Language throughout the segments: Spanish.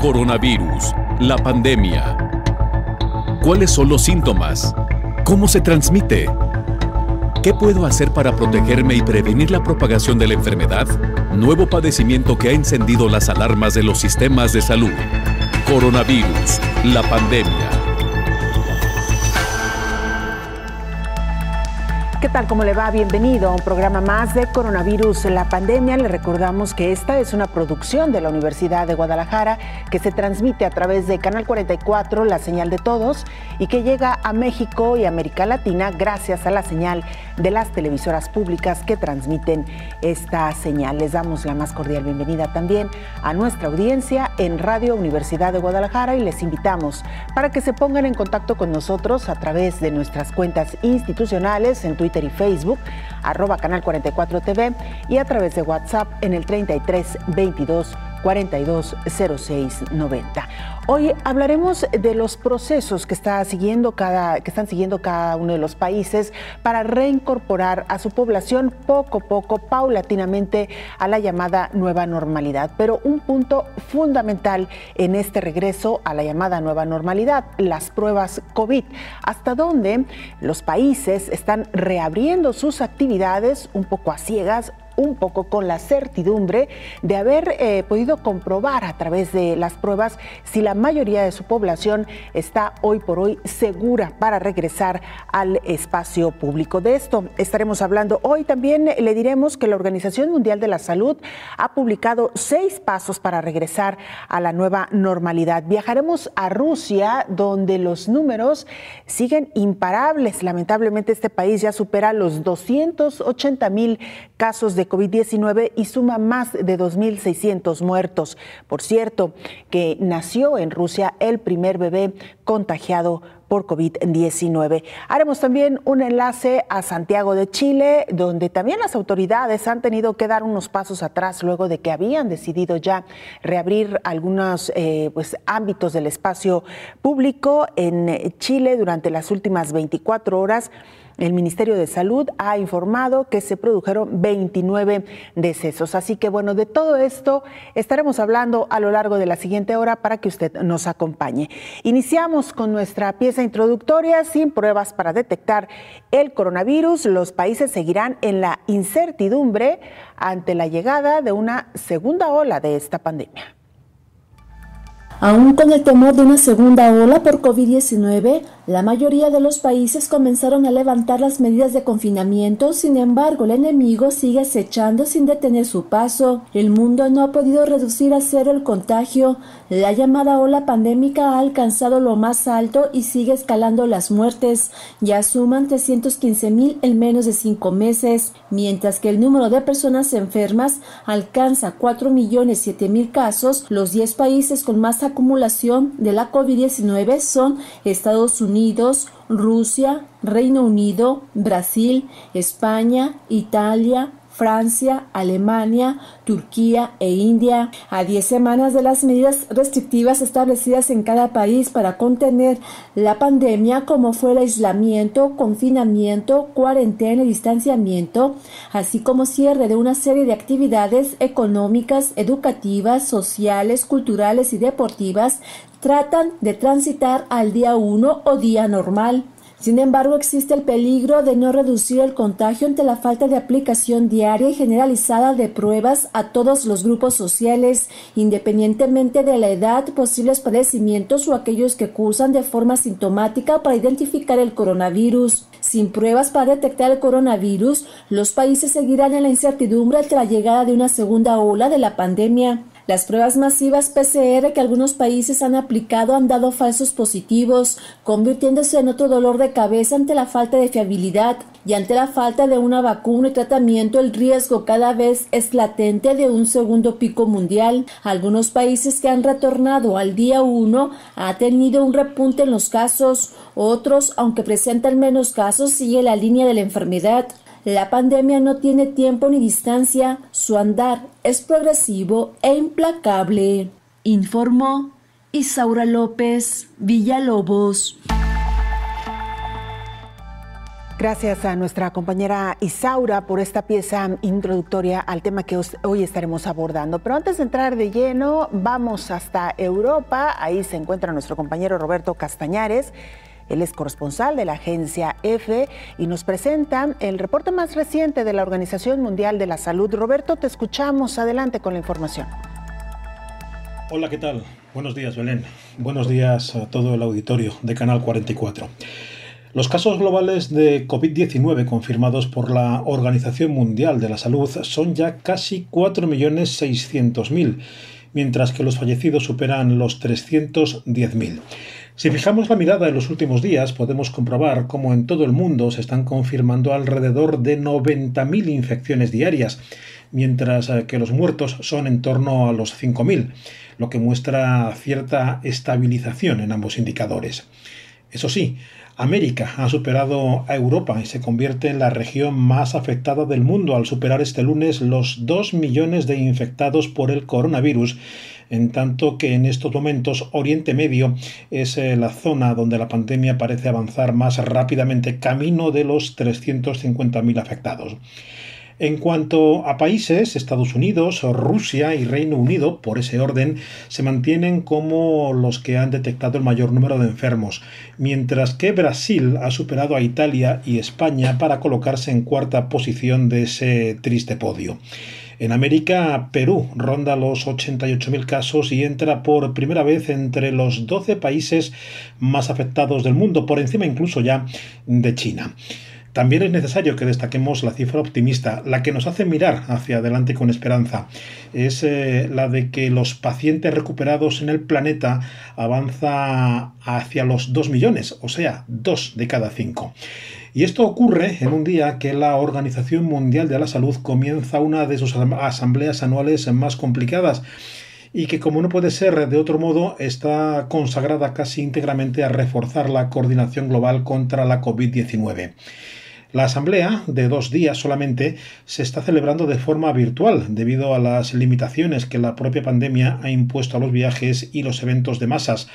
Coronavirus, la pandemia. ¿Cuáles son los síntomas? ¿Cómo se transmite? ¿Qué puedo hacer para protegerme y prevenir la propagación de la enfermedad? Nuevo padecimiento que ha encendido las alarmas de los sistemas de salud. Coronavirus, la pandemia. ¿Qué tal? ¿Cómo le va? Bienvenido a un programa más de Coronavirus, la pandemia. Le recordamos que esta es una producción de la Universidad de Guadalajara que se transmite a través de Canal 44, la señal de todos, y que llega a México y América Latina gracias a la señal de las televisoras públicas que transmiten esta señal. Les damos la más cordial bienvenida también a nuestra audiencia en Radio Universidad de Guadalajara y les invitamos para que se pongan en contacto con nosotros a través de nuestras cuentas institucionales en Twitter Twitter y Facebook, arroba Canal 44 TV y a través de WhatsApp en el 33 22 420690. Hoy hablaremos de los procesos que, está siguiendo cada, que están siguiendo cada uno de los países para reincorporar a su población poco a poco, paulatinamente, a la llamada nueva normalidad. Pero un punto fundamental en este regreso a la llamada nueva normalidad, las pruebas COVID. Hasta dónde los países están reabriendo sus actividades un poco a ciegas un poco con la certidumbre de haber eh, podido comprobar a través de las pruebas si la mayoría de su población está hoy por hoy segura para regresar al espacio público. De esto estaremos hablando hoy. También le diremos que la Organización Mundial de la Salud ha publicado seis pasos para regresar a la nueva normalidad. Viajaremos a Rusia, donde los números siguen imparables. Lamentablemente este país ya supera los 280 mil casos de COVID-19 y suma más de 2.600 muertos. Por cierto, que nació en Rusia el primer bebé contagiado por COVID-19. Haremos también un enlace a Santiago de Chile, donde también las autoridades han tenido que dar unos pasos atrás luego de que habían decidido ya reabrir algunos eh, pues, ámbitos del espacio público en Chile durante las últimas 24 horas. El Ministerio de Salud ha informado que se produjeron 29 decesos. Así que bueno, de todo esto estaremos hablando a lo largo de la siguiente hora para que usted nos acompañe. Iniciamos con nuestra pieza introductoria sin pruebas para detectar el coronavirus. Los países seguirán en la incertidumbre ante la llegada de una segunda ola de esta pandemia. Aún con el temor de una segunda ola por COVID-19, la mayoría de los países comenzaron a levantar las medidas de confinamiento, sin embargo el enemigo sigue acechando sin detener su paso. El mundo no ha podido reducir a cero el contagio, la llamada ola pandémica ha alcanzado lo más alto y sigue escalando las muertes, ya suman 315 mil en menos de cinco meses, mientras que el número de personas enfermas alcanza 4 millones 7 mil casos, los 10 países con más acumulación de la COVID-19 son Estados Unidos, Rusia, Reino Unido, Brasil, España, Italia, Francia, Alemania, Turquía e India, a 10 semanas de las medidas restrictivas establecidas en cada país para contener la pandemia, como fue el aislamiento, confinamiento, cuarentena y distanciamiento, así como cierre de una serie de actividades económicas, educativas, sociales, culturales y deportivas, tratan de transitar al día 1 o día normal. Sin embargo, existe el peligro de no reducir el contagio ante la falta de aplicación diaria y generalizada de pruebas a todos los grupos sociales, independientemente de la edad, posibles padecimientos o aquellos que cursan de forma sintomática para identificar el coronavirus. Sin pruebas para detectar el coronavirus, los países seguirán en la incertidumbre ante la llegada de una segunda ola de la pandemia. Las pruebas masivas PCR que algunos países han aplicado han dado falsos positivos, convirtiéndose en otro dolor de cabeza ante la falta de fiabilidad y ante la falta de una vacuna y tratamiento el riesgo cada vez es latente de un segundo pico mundial. Algunos países que han retornado al día 1 ha tenido un repunte en los casos, otros, aunque presentan menos casos, sigue la línea de la enfermedad. La pandemia no tiene tiempo ni distancia, su andar es progresivo e implacable, informó Isaura López Villalobos. Gracias a nuestra compañera Isaura por esta pieza introductoria al tema que hoy estaremos abordando. Pero antes de entrar de lleno, vamos hasta Europa. Ahí se encuentra nuestro compañero Roberto Castañares. Él es corresponsal de la agencia EFE y nos presenta el reporte más reciente de la Organización Mundial de la Salud. Roberto, te escuchamos. Adelante con la información. Hola, ¿qué tal? Buenos días, Belén. Buenos días a todo el auditorio de Canal 44. Los casos globales de COVID-19 confirmados por la Organización Mundial de la Salud son ya casi 4.600.000, mientras que los fallecidos superan los 310.000. Si fijamos la mirada en los últimos días, podemos comprobar cómo en todo el mundo se están confirmando alrededor de 90.000 infecciones diarias, mientras que los muertos son en torno a los 5.000, lo que muestra cierta estabilización en ambos indicadores. Eso sí, América ha superado a Europa y se convierte en la región más afectada del mundo al superar este lunes los 2 millones de infectados por el coronavirus en tanto que en estos momentos Oriente Medio es eh, la zona donde la pandemia parece avanzar más rápidamente camino de los 350.000 afectados. En cuanto a países, Estados Unidos, Rusia y Reino Unido, por ese orden, se mantienen como los que han detectado el mayor número de enfermos, mientras que Brasil ha superado a Italia y España para colocarse en cuarta posición de ese triste podio. En América, Perú ronda los 88.000 casos y entra por primera vez entre los 12 países más afectados del mundo, por encima incluso ya de China. También es necesario que destaquemos la cifra optimista, la que nos hace mirar hacia adelante con esperanza. Es eh, la de que los pacientes recuperados en el planeta avanza hacia los 2 millones, o sea, 2 de cada 5. Y esto ocurre en un día que la Organización Mundial de la Salud comienza una de sus asambleas anuales más complicadas y que como no puede ser de otro modo está consagrada casi íntegramente a reforzar la coordinación global contra la COVID-19. La asamblea, de dos días solamente, se está celebrando de forma virtual debido a las limitaciones que la propia pandemia ha impuesto a los viajes y los eventos de masas,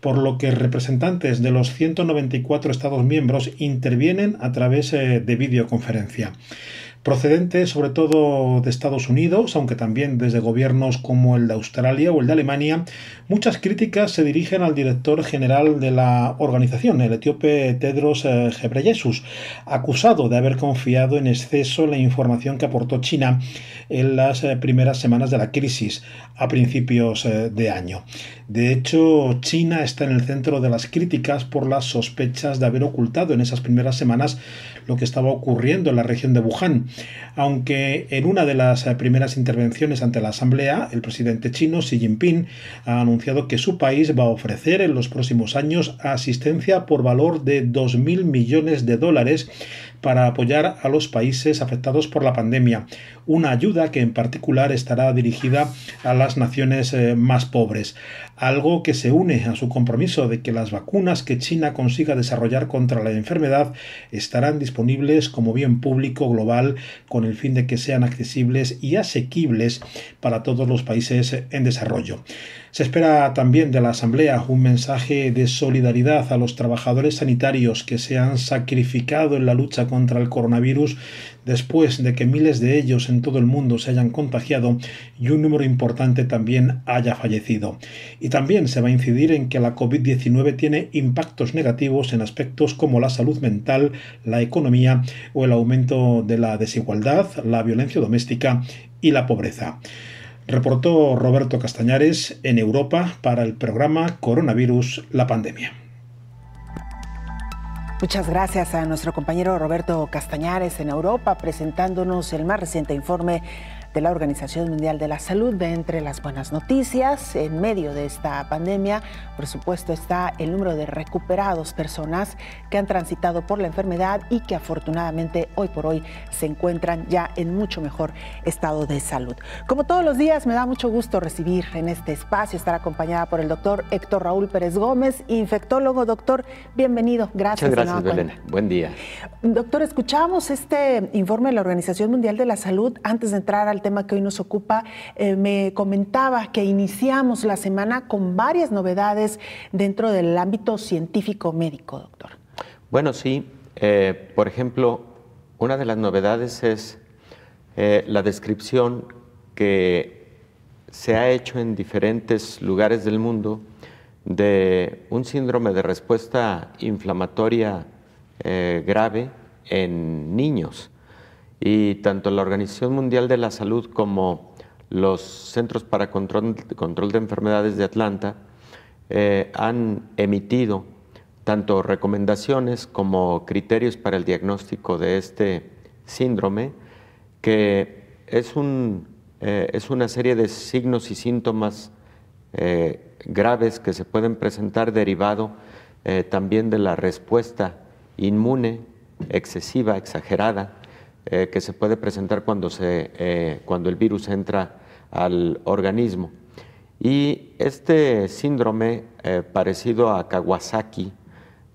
por lo que representantes de los 194 Estados miembros intervienen a través eh, de videoconferencia procedente sobre todo de Estados Unidos, aunque también desde gobiernos como el de Australia o el de Alemania, muchas críticas se dirigen al director general de la organización, el etíope Tedros eh, Ghebreyesus, acusado de haber confiado en exceso la información que aportó China en las eh, primeras semanas de la crisis a principios eh, de año. De hecho, China está en el centro de las críticas por las sospechas de haber ocultado en esas primeras semanas lo que estaba ocurriendo en la región de Wuhan. Aunque en una de las eh, primeras intervenciones ante la Asamblea, el presidente chino Xi Jinping ha anunciado que su país va a ofrecer en los próximos años asistencia por valor de 2.000 millones de dólares para apoyar a los países afectados por la pandemia, una ayuda que en particular estará dirigida a las naciones eh, más pobres, algo que se une a su compromiso de que las vacunas que China consiga desarrollar contra la enfermedad estarán disponibles como bien público global con el fin de que sean accesibles y asequibles para todos los países en desarrollo. Se espera también de la Asamblea un mensaje de solidaridad a los trabajadores sanitarios que se han sacrificado en la lucha contra el coronavirus después de que miles de ellos en todo el mundo se hayan contagiado y un número importante también haya fallecido. Y también se va a incidir en que la COVID-19 tiene impactos negativos en aspectos como la salud mental, la economía o el aumento de la desigualdad, la violencia doméstica y la pobreza. Reportó Roberto Castañares en Europa para el programa Coronavirus, la pandemia. Muchas gracias a nuestro compañero Roberto Castañares en Europa presentándonos el más reciente informe de la Organización Mundial de la Salud. De entre las buenas noticias, en medio de esta pandemia, por supuesto, está el número de recuperados, personas que han transitado por la enfermedad y que afortunadamente hoy por hoy se encuentran ya en mucho mejor estado de salud. Como todos los días, me da mucho gusto recibir en este espacio, estar acompañada por el doctor Héctor Raúl Pérez Gómez, infectólogo. Doctor, bienvenido. Gracias. Muchas gracias, Belén. Buen día. Doctor, escuchamos este informe de la Organización Mundial de la Salud antes de entrar al tema que hoy nos ocupa, eh, me comentaba que iniciamos la semana con varias novedades dentro del ámbito científico médico, doctor. Bueno, sí. Eh, por ejemplo, una de las novedades es eh, la descripción que se ha hecho en diferentes lugares del mundo de un síndrome de respuesta inflamatoria grave en niños. Y tanto la Organización Mundial de la Salud como los Centros para Control, de Enfermedades de Atlanta eh, han emitido tanto recomendaciones como criterios para el diagnóstico de este síndrome, que es, un, eh, es una serie de signos y síntomas eh, graves que se pueden presentar derivado también de la respuesta inmune excesiva, exagerada, que se puede presentar cuando, se, cuando el virus entra al organismo. Y este síndrome eh, parecido a Kawasaki,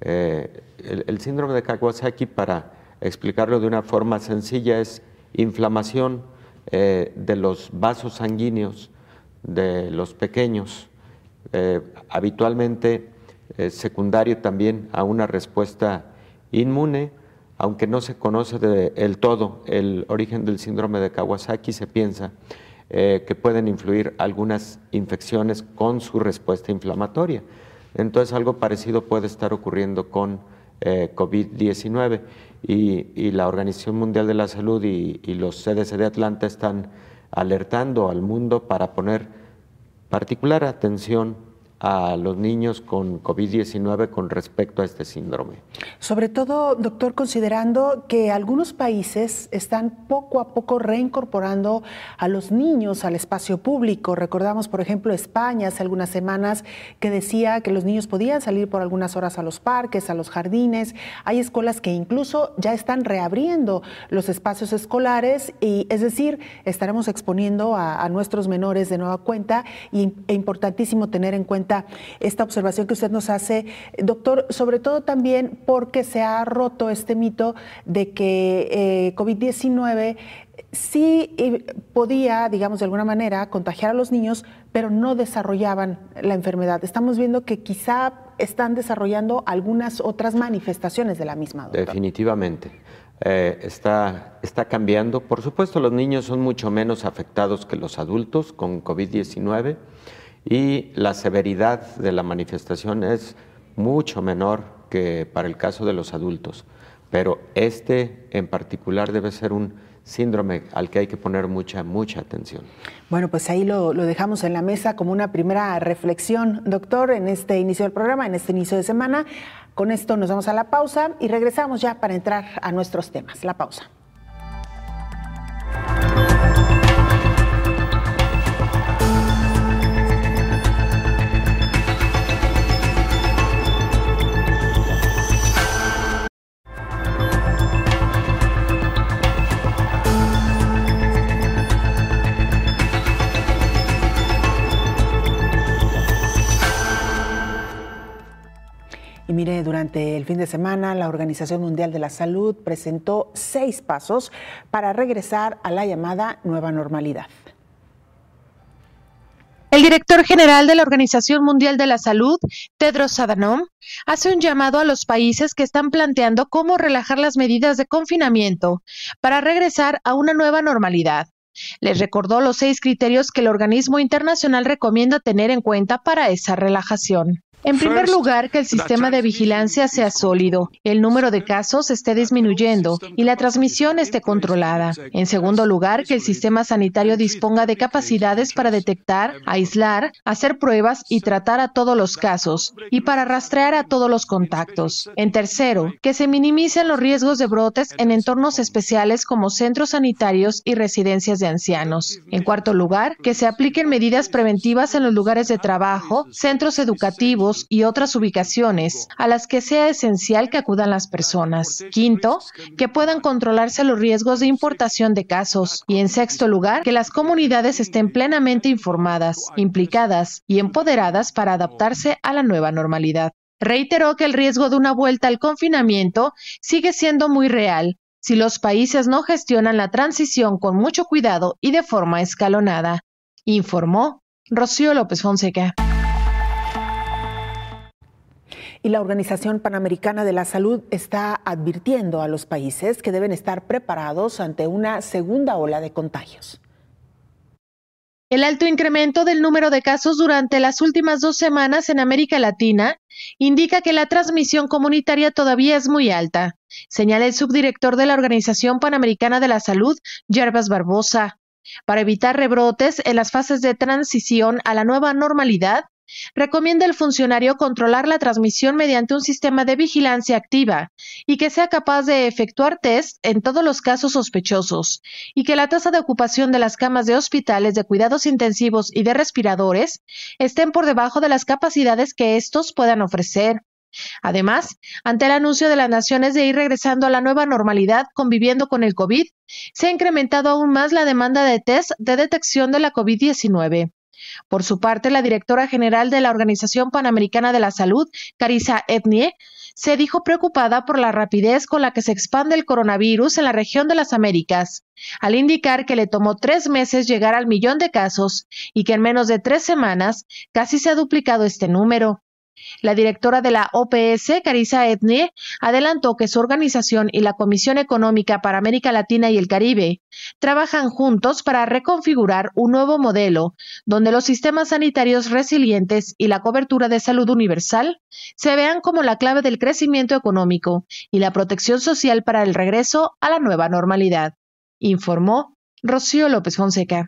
eh, el, síndrome de Kawasaki, para explicarlo de una forma sencilla, es inflamación eh, de los vasos sanguíneos de los pequeños, habitualmente secundario también a una respuesta inmune, aunque no se conoce del todo el origen del síndrome de Kawasaki, se piensa eh, que pueden influir algunas infecciones con su respuesta inflamatoria. Entonces algo parecido puede estar ocurriendo con eh, COVID-19 y, la Organización Mundial de la Salud y, y los CDC de Atlanta están alertando al mundo para poner particular atención a los niños con COVID-19 con respecto a este síndrome. Sobre todo, doctor, considerando que algunos países están poco a poco reincorporando a los niños al espacio público. Recordamos, por ejemplo, España hace algunas semanas que decía que los niños podían salir por algunas horas a los parques, a los jardines. Hay escuelas que incluso ya están reabriendo los espacios escolares y, es decir, estaremos exponiendo a, nuestros menores de nueva cuenta y, e importantísimo tener en cuenta esta, observación que usted nos hace, doctor, sobre todo también porque se ha roto este mito de que eh, COVID-19 sí eh, podía, digamos, de alguna manera contagiar a los niños, pero no desarrollaban la enfermedad. Estamos viendo que quizá están desarrollando algunas otras manifestaciones de la misma. Definitivamente. Eh, está, está cambiando. Por supuesto, los niños son mucho menos afectados que los adultos con COVID-19 y la severidad de la manifestación es mucho menor que para el caso de los adultos. Pero este en particular debe ser un síndrome al que hay que poner mucha, mucha atención. Bueno, pues ahí lo, dejamos en la mesa como una primera reflexión, doctor, en este inicio del programa, en este inicio de semana. Con esto nos vamos a la pausa y regresamos ya para entrar a nuestros temas. La pausa. Mire, durante el fin de semana la Organización Mundial de la Salud presentó seis pasos para regresar a la llamada nueva normalidad. El director general de la Organización Mundial de la Salud, Tedros Adhanom, hace un llamado a los países que están planteando cómo relajar las medidas de confinamiento para regresar a una nueva normalidad. Les recordó los seis criterios que el organismo internacional recomienda tener en cuenta para esa relajación. En primer lugar, que el sistema de vigilancia sea sólido, el número de casos esté disminuyendo y la transmisión esté controlada. En segundo lugar, que el sistema sanitario disponga de capacidades para detectar, aislar, hacer pruebas y tratar a todos los casos y para rastrear a todos los contactos. En tercero, que se minimicen los riesgos de brotes en entornos especiales como centros sanitarios y residencias de ancianos. En cuarto lugar, que se apliquen medidas preventivas en los lugares de trabajo, centros educativos, y otras ubicaciones a las que sea esencial que acudan las personas. Quinto, que puedan controlarse los riesgos de importación de casos. Y en sexto lugar, que las comunidades estén plenamente informadas, implicadas y empoderadas para adaptarse a la nueva normalidad. Reiteró que el riesgo de una vuelta al confinamiento sigue siendo muy real si los países no gestionan la transición con mucho cuidado y de forma escalonada, informó Rocío López Fonseca. Y la Organización Panamericana de la Salud está advirtiendo a los países que deben estar preparados ante una segunda ola de contagios. El alto incremento del número de casos durante las últimas dos semanas en América Latina indica que la transmisión comunitaria todavía es muy alta, señala el subdirector de la Organización Panamericana de la Salud, Yerbas Barbosa. Para evitar rebrotes en las fases de transición a la nueva normalidad, Recomienda el funcionario controlar la transmisión mediante un sistema de vigilancia activa y que sea capaz de efectuar test en todos los casos sospechosos y que la tasa de ocupación de las camas de hospitales de cuidados intensivos y de respiradores estén por debajo de las capacidades que estos puedan ofrecer. Además, ante el anuncio de las naciones de ir regresando a la nueva normalidad conviviendo con el COVID, se ha incrementado aún más la demanda de test de detección de la COVID-19. Por su parte, la directora general de la Organización Panamericana de la Salud, Carissa Etnie, se dijo preocupada por la rapidez con la que se expande el coronavirus en la región de las Américas, al indicar que le tomó tres meses llegar al millón de casos y que en menos de tres semanas casi se ha duplicado este número. La directora de la OPS, Carissa Etnie, adelantó que su organización y la Comisión Económica para América Latina y el Caribe trabajan juntos para reconfigurar un nuevo modelo donde los sistemas sanitarios resilientes y la cobertura de salud universal se vean como la clave del crecimiento económico y la protección social para el regreso a la nueva normalidad, informó Rocío López Fonseca.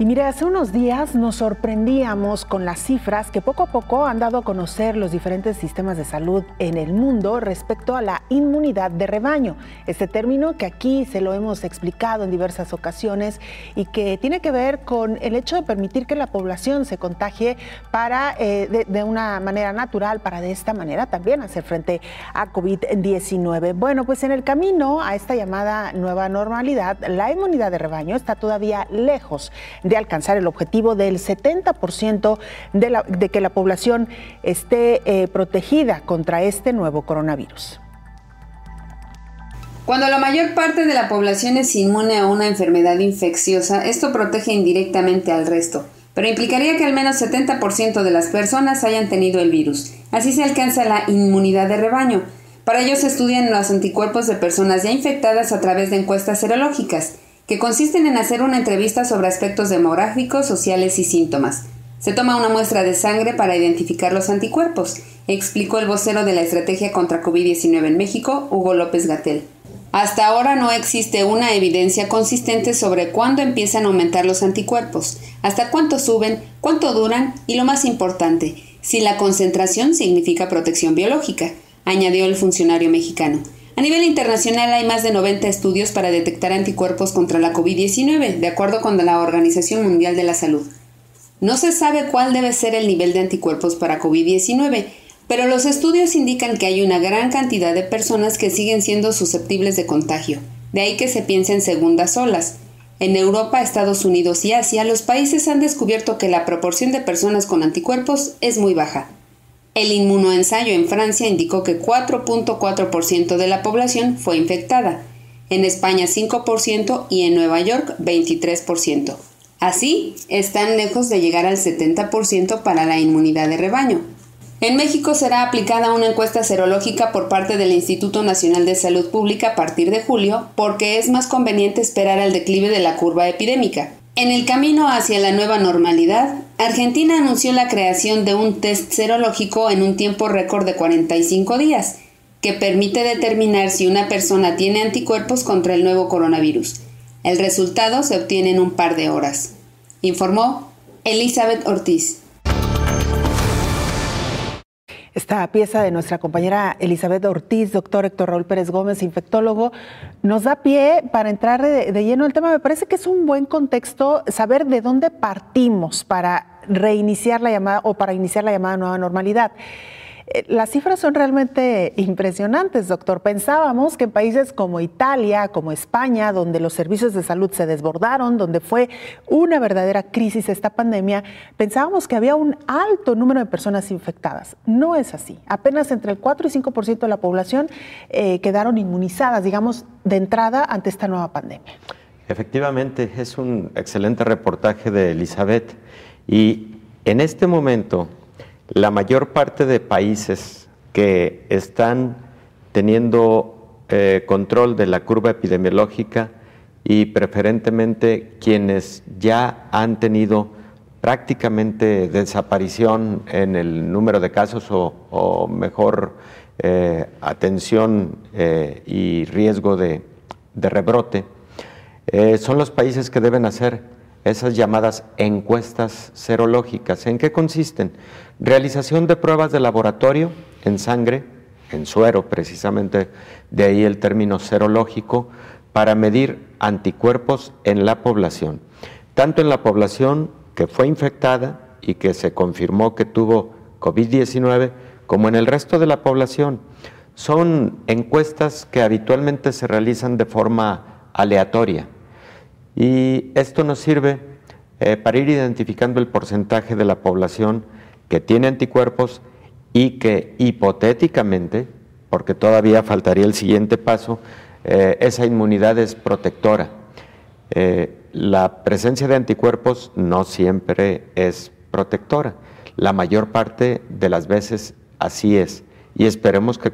Y mire, hace unos días nos sorprendíamos con las cifras que poco a poco han dado a conocer los diferentes sistemas de salud en el mundo respecto a la inmunidad de rebaño. Este término que aquí se lo hemos explicado en diversas ocasiones y que tiene que ver con el hecho de permitir que la población se contagie para, eh, de, una manera natural para de esta manera también hacer frente a COVID-19. Bueno, pues en el camino a esta llamada nueva normalidad, la inmunidad de rebaño está todavía lejos de alcanzar el objetivo del 70% de, que la población esté eh, protegida contra este nuevo coronavirus. Cuando la mayor parte de la población es inmune a una enfermedad infecciosa, esto protege indirectamente al resto, pero implicaría que al menos 70% de las personas hayan tenido el virus. Así se alcanza la inmunidad de rebaño. Para ello se estudian los anticuerpos de personas ya infectadas a través de encuestas serológicas que consisten en hacer una entrevista sobre aspectos demográficos, sociales y síntomas. Se toma una muestra de sangre para identificar los anticuerpos, explicó el vocero de la Estrategia contra COVID-19 en México, Hugo López Gatel. Hasta ahora no existe una evidencia consistente sobre cuándo empiezan a aumentar los anticuerpos, hasta cuánto suben, cuánto duran y lo más importante, si la concentración significa protección biológica, añadió el funcionario mexicano. A nivel internacional hay más de 90 estudios para detectar anticuerpos contra la COVID-19, de acuerdo con la Organización Mundial de la Salud. No se sabe cuál debe ser el nivel de anticuerpos para COVID-19, pero los estudios indican que hay una gran cantidad de personas que siguen siendo susceptibles de contagio, de ahí que se piense en segundas olas. En Europa, Estados Unidos y Asia, los países han descubierto que la proporción de personas con anticuerpos es muy baja. El inmunoensayo en Francia indicó que 4.4% de la población fue infectada, en España 5% y en Nueva York 23%. Así, están lejos de llegar al 70% para la inmunidad de rebaño. En México será aplicada una encuesta serológica por parte del Instituto Nacional de Salud Pública a partir de julio porque es más conveniente esperar al declive de la curva epidémica. En el camino hacia la nueva normalidad, Argentina anunció la creación de un test serológico en un tiempo récord de 45 días, que permite determinar si una persona tiene anticuerpos contra el nuevo coronavirus. El resultado se obtiene en un par de horas, informó Elizabeth Ortiz. Esta pieza de nuestra compañera Elizabeth Ortiz, doctor Héctor Raúl Pérez Gómez, infectólogo, nos da pie para entrar de, de lleno el tema. Me parece que es un buen contexto saber de dónde partimos para reiniciar la llamada o para iniciar la llamada nueva normalidad. Eh, las cifras son realmente impresionantes, doctor. Pensábamos que en países como Italia, como España, donde los servicios de salud se desbordaron, donde fue una verdadera crisis esta pandemia, pensábamos que había un alto número de personas infectadas. No es así. Apenas entre el 4 y 5% de la población eh, quedaron inmunizadas, digamos, de entrada ante esta nueva pandemia. Efectivamente, es un excelente reportaje de Elizabeth. Y en este momento la mayor parte de países que están teniendo eh, control de la curva epidemiológica y preferentemente quienes ya han tenido prácticamente desaparición en el número de casos o, mejor eh, atención eh, y riesgo de, rebrote, son los países que deben hacer esas llamadas encuestas serológicas. ¿En qué consisten? Realización de pruebas de laboratorio en sangre, en suero precisamente, de ahí el término serológico, para medir anticuerpos en la población, tanto en la población que fue infectada y que se confirmó que tuvo COVID-19, como en el resto de la población. Son encuestas que habitualmente se realizan de forma aleatoria y esto nos sirve eh, para ir identificando el porcentaje de la población que tiene anticuerpos y que hipotéticamente, porque todavía faltaría el siguiente paso, eh, esa inmunidad es protectora. Eh, la presencia de anticuerpos no siempre es protectora. La mayor parte de las veces así es. Y esperemos que,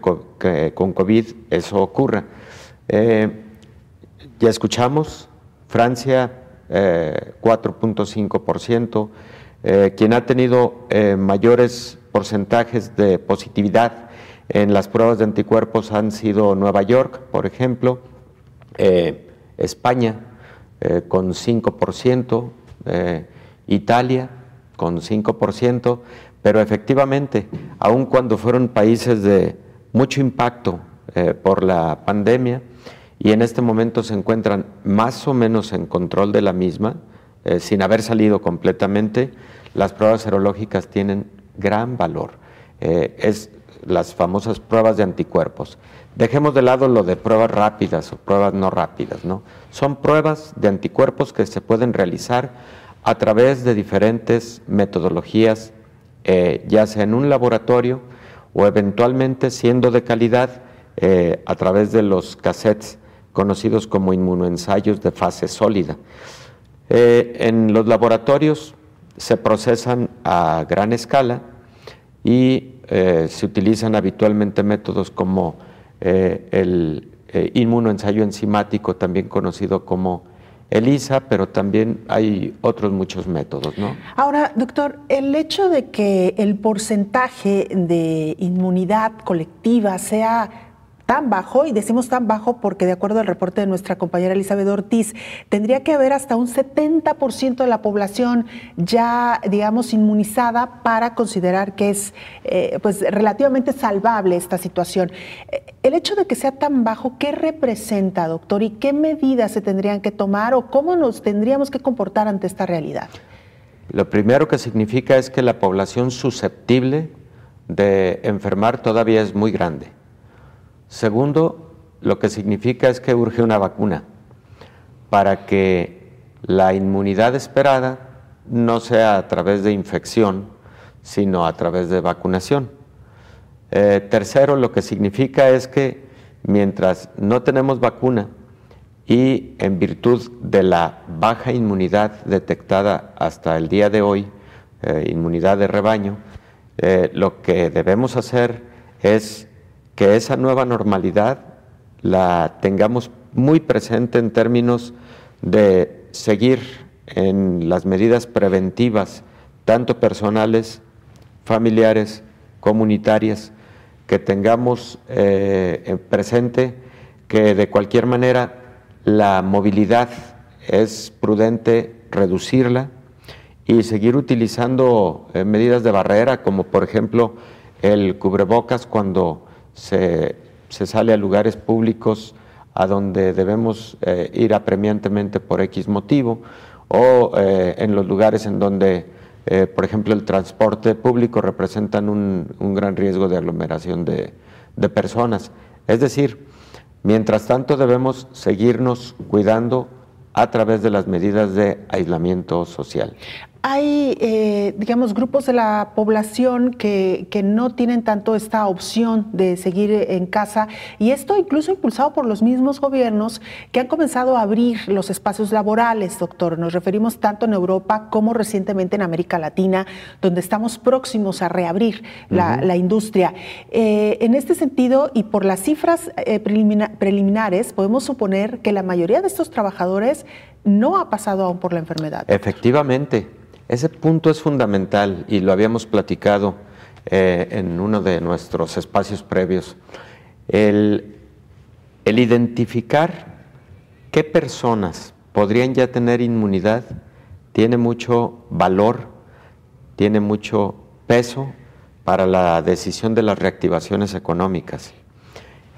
con COVID eso ocurra. ya escuchamos Francia 4.5%, eh, eh, quien ha tenido eh, mayores porcentajes de positividad en las pruebas de anticuerpos han sido Nueva York, por ejemplo, España con 5%, Italia con 5%, pero efectivamente, aun cuando fueron países de mucho impacto por la pandemia, y en este momento se encuentran más o menos en control de la misma, eh, sin haber salido completamente, las pruebas serológicas tienen gran valor. Eh, es las famosas pruebas de anticuerpos. Dejemos de lado lo de pruebas rápidas o pruebas no rápidas, ¿no? Son pruebas de anticuerpos que se pueden realizar a través de diferentes metodologías, eh, ya sea en un laboratorio o eventualmente siendo de calidad a través de los cassettes conocidos como inmunoensayos de fase sólida. Eh, en los laboratorios se procesan a gran escala y eh, se utilizan habitualmente métodos como eh, el inmunoensayo enzimático, también conocido como ELISA, pero también hay otros muchos métodos, ¿no? Ahora, doctor, el hecho de que el porcentaje de inmunidad colectiva sea tan bajo, y decimos tan bajo porque de acuerdo al reporte de nuestra compañera Elizabeth Ortiz, tendría que haber hasta un 70% de la población ya, digamos, inmunizada para considerar que es eh, pues, relativamente salvable esta situación. Eh, el hecho de que sea tan bajo, ¿qué representa, doctor? ¿Y qué medidas se tendrían que tomar o cómo nos tendríamos que comportar ante esta realidad? Lo primero que significa es que la población susceptible de enfermar todavía es muy grande. Segundo, lo que significa es que urge una vacuna para que la inmunidad esperada no sea a través de infección, sino a través de vacunación. Eh, tercero, lo que significa es que mientras no tenemos vacuna y en virtud de la baja inmunidad detectada hasta el día de hoy, eh, inmunidad de rebaño, eh, lo que debemos hacer es que esa nueva normalidad la tengamos muy presente en términos de seguir en las medidas preventivas, tanto personales, familiares, comunitarias, que tengamos eh, presente que de cualquier manera la movilidad es prudente reducirla y seguir utilizando eh, medidas de barrera, como por ejemplo el cubrebocas cuando se, sale a lugares públicos a donde debemos eh, ir apremiantemente por X motivo, o eh, en los lugares en donde, eh, por ejemplo, el transporte público representan un, gran riesgo de aglomeración de, de, personas. Es decir, mientras tanto debemos seguirnos cuidando a través de las medidas de aislamiento social. Hay, eh, digamos, grupos de la población que, que, no tienen tanto esta opción de seguir en casa y esto incluso impulsado por los mismos gobiernos que han comenzado a abrir los espacios laborales, doctor. Nos referimos tanto en Europa como recientemente en América Latina, donde estamos próximos a reabrir la, industria. Eh, en este sentido, y por las cifras eh, preliminares, podemos suponer que la mayoría de estos trabajadores no ha pasado aún por la enfermedad. Efectivamente. Ese punto es fundamental y lo habíamos platicado eh, en uno de nuestros espacios previos. El, el identificar qué personas podrían ya tener inmunidad tiene mucho valor, tiene mucho peso para la decisión de las reactivaciones económicas.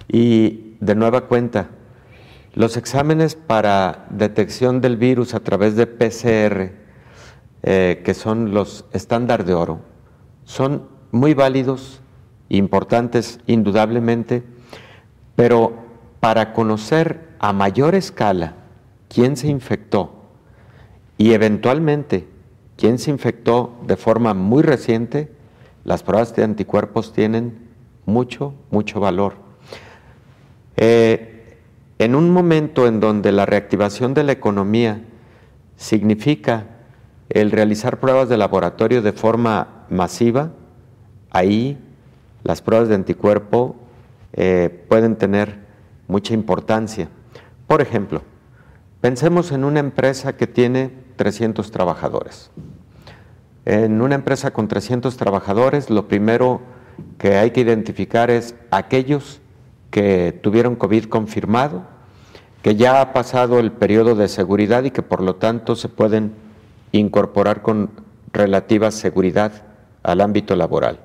Y de nueva cuenta, los exámenes para detección del virus a través de PCR eh, que son los estándar de oro, son muy válidos, importantes indudablemente, pero para conocer a mayor escala quién se infectó y eventualmente quién se infectó de forma muy reciente, las pruebas de anticuerpos tienen mucho, mucho valor. Eh, en un momento en donde la reactivación de la economía significa el realizar pruebas de laboratorio de forma masiva, ahí las pruebas de anticuerpo eh, pueden tener mucha importancia. Por ejemplo, pensemos en una empresa que tiene 300 trabajadores. En una empresa con 300 trabajadores, lo primero que hay que identificar es aquellos que tuvieron COVID confirmado, que ya ha pasado el periodo de seguridad y que por lo tanto se pueden incorporar con relativa seguridad al ámbito laboral.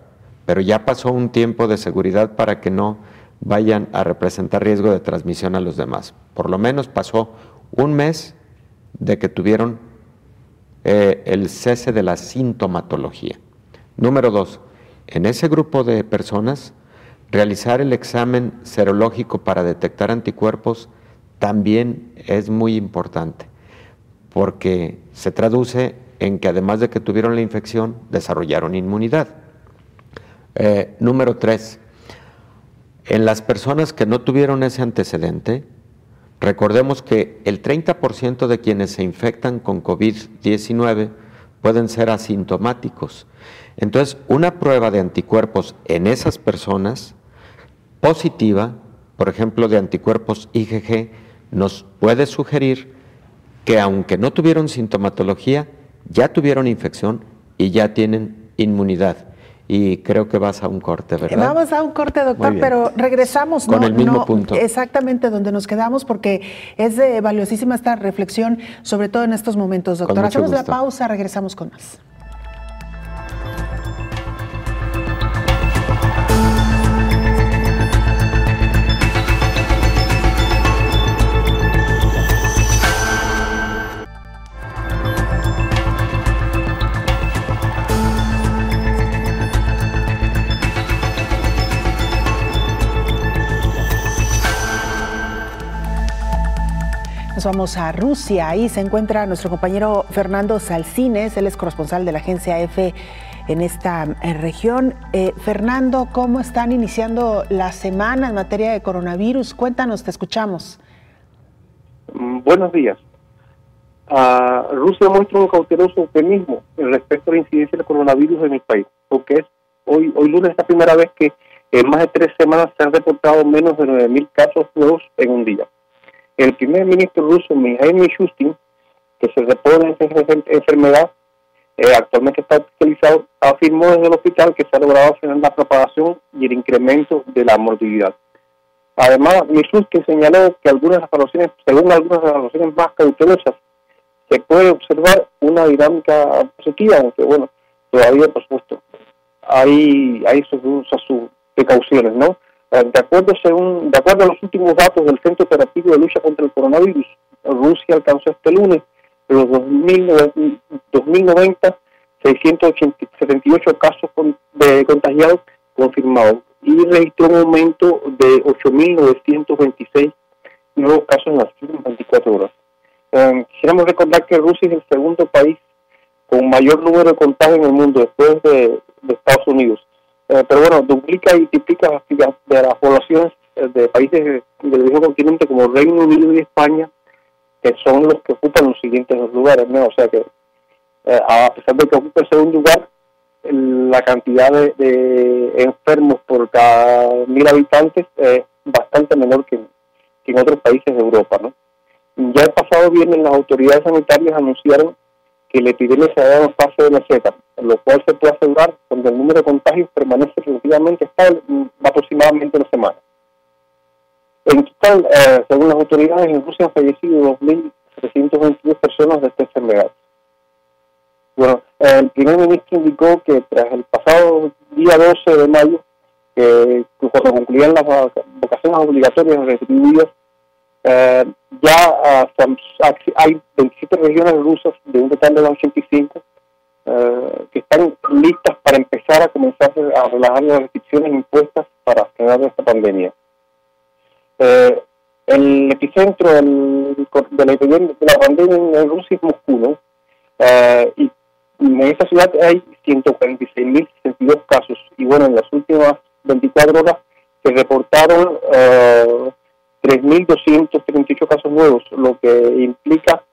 Pero ya pasó un tiempo de seguridad para que no vayan a representar riesgo de transmisión a los demás. Por lo menos pasó un mes de que tuvieron eh, el cese de la sintomatología. Número dos, en ese grupo de personas, realizar el examen serológico para detectar anticuerpos también es muy importante porque se traduce en que además de que tuvieron la infección, desarrollaron inmunidad. Eh, número tres, en las personas que no tuvieron ese antecedente, recordemos que el 30% de quienes se infectan con COVID-19 pueden ser asintomáticos. Entonces, una prueba de anticuerpos en esas personas positiva, por ejemplo, de anticuerpos IgG, nos puede sugerir que aunque no tuvieron sintomatología, ya tuvieron infección y ya tienen inmunidad. Y creo que vas a un corte, ¿verdad? Vamos a un corte, doctor, pero regresamos con el mismo punto. Exactamente donde nos quedamos, porque es de valiosísima esta reflexión, sobre todo en estos momentos, doctor. Hacemos la pausa, regresamos con más. Vamos a Rusia. Ahí se encuentra nuestro compañero Fernando Salcines, él es corresponsal de la agencia EFE en esta eh, región. Eh, Fernando, ¿cómo están iniciando la semana en materia de coronavirus? Cuéntanos, te escuchamos. Mm, buenos días. Uh, Rusia muestra un cauteloso optimismo respecto a la incidencia del coronavirus en el país, porque es hoy, hoy lunes es la primera vez que en más de tres semanas se han reportado menos de 9.000 casos nuevos en un día. El primer ministro ruso, Mikhail Mishustin, que se repone esa enfermedad, eh, actualmente está hospitalizado, afirmó desde el hospital que se ha logrado frenar la propagación y el incremento de la mortalidad. Además, Mishustin señaló que algunas evaluaciones, según algunas evaluaciones más cautelosas, se puede observar una dinámica positiva, aunque bueno, todavía por supuesto hay, hay sus, sus precauciones, ¿no? Eh, de acuerdo, según, de acuerdo a los últimos datos del Centro Operativo de Lucha contra el Coronavirus, Rusia alcanzó este lunes los 2090 678 casos de contagiados confirmados y registró un aumento de 8.926 nuevos casos en las últimas 24 horas. Eh, quisiéramos recordar que Rusia es el segundo país con mayor número de contagios en el mundo después de, Estados Unidos. Eh, pero bueno, duplica y triplica de las poblaciones eh, de países del viejo continente como Reino Unido y España, que son los que ocupan los siguientes lugares. ¿no? O sea que, eh, a pesar de que ocupa el segundo lugar, la cantidad de, enfermos por cada mil habitantes es bastante menor que, en otros países de Europa. ¿no? Ya el pasado viernes las autoridades sanitarias anunciaron que la epidemia se ha dado en fase de meseta, lo cual se puede asegurar cuando el número de contagios permanece relativamente estable aproximadamente una semana. En total, eh, según las autoridades, en Rusia han fallecido 2.322 personas de esta enfermedad. Bueno, el primer ministro indicó que tras el pasado día 12 de mayo, que cuando concluían las vocaciones obligatorias retribuidas, eh, ya hay 27 regiones rusas de un total de 85 eh, que están listas para empezar a comenzar a relajar las restricciones impuestas para frenar esta pandemia. Eh, el epicentro del, de, la, de, la, pandemia en Rusia es Moscú, eh, y en esa ciudad hay 146.062 casos, y bueno, en las últimas 24 horas se reportaron eh, 3.238 casos nuevos, lo que implica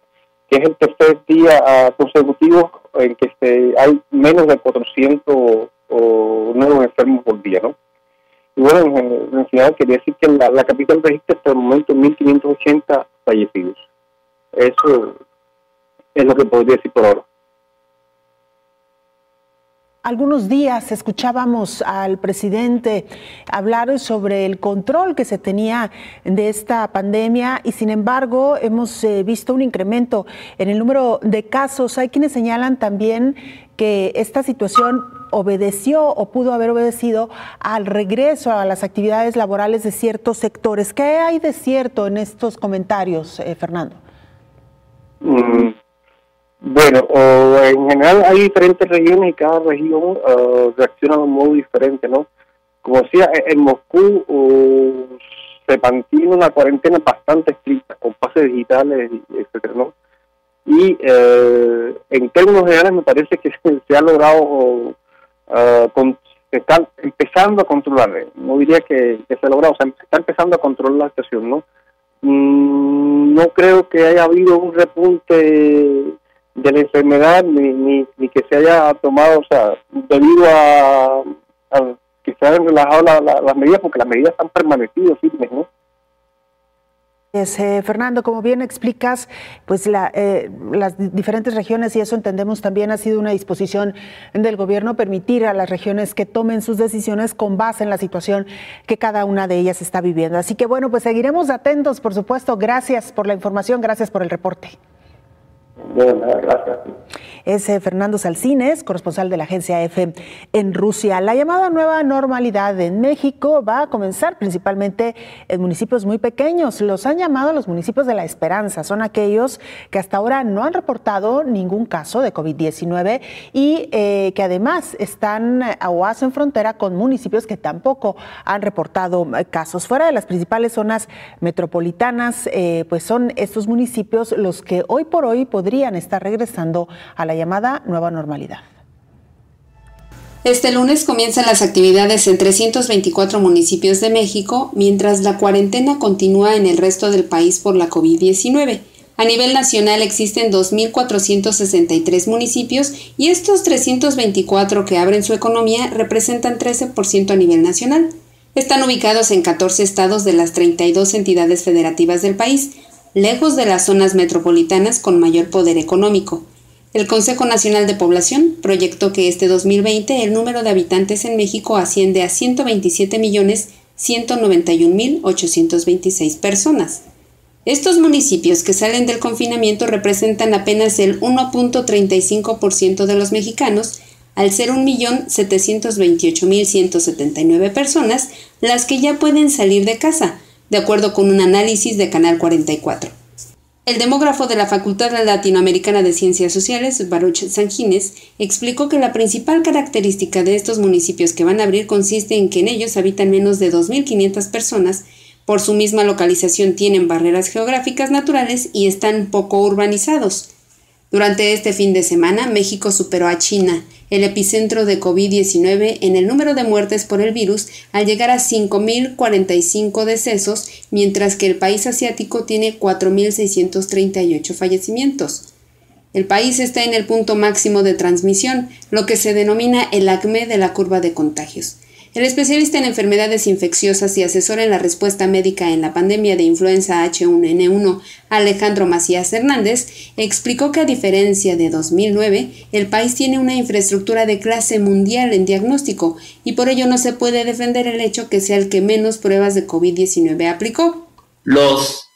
que es el tercer día ah, consecutivo en que se, hay menos de 400 nuevos enfermos por día, ¿no? Y bueno, en, final quería decir que la, la capital registra hasta el momento 1.580 fallecidos. Eso es lo que podría decir por ahora algunos días escuchábamos al presidente hablar sobre el control que se tenía de esta pandemia y sin embargo hemos eh, visto un incremento en el número de casos. Hay quienes señalan también que esta situación obedeció o pudo haber obedecido al regreso a las actividades laborales de ciertos sectores. ¿Qué hay de cierto en estos comentarios, eh, Fernando? Mm, bueno, en general hay diferentes regiones y cada región uh, reacciona de un modo diferente, ¿no? Como decía, e-, en Moscú se mantiene una cuarentena bastante estricta, con pases digitales, etcétera, ¿no? Y eh, en términos generales me parece que se, ha logrado, uh, con, se está empezando a controlar, no diría que, se ha logrado, o sea, se está empezando a controlar la situación, ¿no? Mm, no creo que haya habido un repunte de la enfermedad ni, ni, ni, que se haya tomado, o sea, debido a, que se hayan relajado las medidas, porque las medidas han permanecido firmes, ¿no? Es, eh, Fernando, como bien explicas, pues la, eh, las diferentes regiones, y eso entendemos también ha sido una disposición del gobierno, permitir a las regiones que tomen sus decisiones con base en la situación que cada una de ellas está viviendo. Así que bueno, pues seguiremos atentos, por supuesto. Gracias por la información, gracias por el reporte. Bueno, gracias. Es eh, Fernando Salcines, corresponsal de la agencia EFE en Rusia. La llamada nueva normalidad en México va a comenzar principalmente en municipios muy pequeños. Los han llamado los municipios de la esperanza. Son aquellos que hasta ahora no han reportado ningún caso de COVID-19 y eh, que además están eh, o hacen frontera con municipios que tampoco han reportado casos. Fuera de las principales zonas metropolitanas, pues son estos municipios los que hoy por hoy podrían podrían estar regresando a la llamada nueva normalidad. Este lunes comienzan las actividades en 324 municipios de México, mientras la cuarentena continúa en el resto del país por la COVID-19. A nivel nacional existen 2.463 municipios y estos 324 que abren su economía representan 13% a nivel nacional. Están ubicados en 14 estados de las 32 entidades federativas del país, lejos de las zonas metropolitanas con mayor poder económico. El Consejo Nacional de Población proyectó que este 2020 el número de habitantes en México asciende a 127.191.826 personas. Estos municipios que salen del confinamiento representan apenas el 1.35% de los mexicanos, al ser 1.728.179 personas las que ya pueden salir de casa, de acuerdo con un análisis de Canal 44. El demógrafo de la Facultad Latinoamericana de Ciencias Sociales, Baruch Sanjines, explicó que la principal característica de estos municipios que van a abrir consiste en que en ellos habitan menos de 2.500 personas, por su misma localización tienen barreras geográficas naturales y están poco urbanizados. Durante este fin de semana, México superó a China, el epicentro de COVID-19, en el número de muertes por el virus al llegar a 5.045 decesos, mientras que el país asiático tiene 4.638 fallecimientos. El país está en el punto máximo de transmisión, lo que se denomina el acme de la curva de contagios. El especialista en enfermedades infecciosas y asesor en la respuesta médica en la pandemia de influenza H1N1, Alejandro Macías Hernández, explicó que a diferencia de 2009, el país tiene una infraestructura de clase mundial en diagnóstico y por ello no se puede defender el hecho que sea el que menos pruebas de COVID-19 aplicó. Los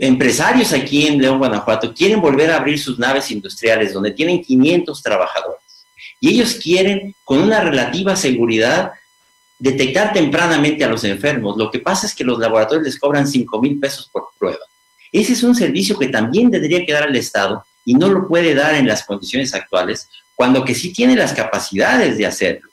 empresarios aquí en León, Guanajuato, quieren volver a abrir sus naves industriales donde tienen 500 trabajadores y ellos quieren, con una relativa seguridad, detectar tempranamente a los enfermos. Lo que pasa es que los laboratorios les cobran 5 mil pesos por prueba. Ese es un servicio que también tendría que dar al Estado y no lo puede dar en las condiciones actuales, cuando que sí tiene las capacidades de hacerlo.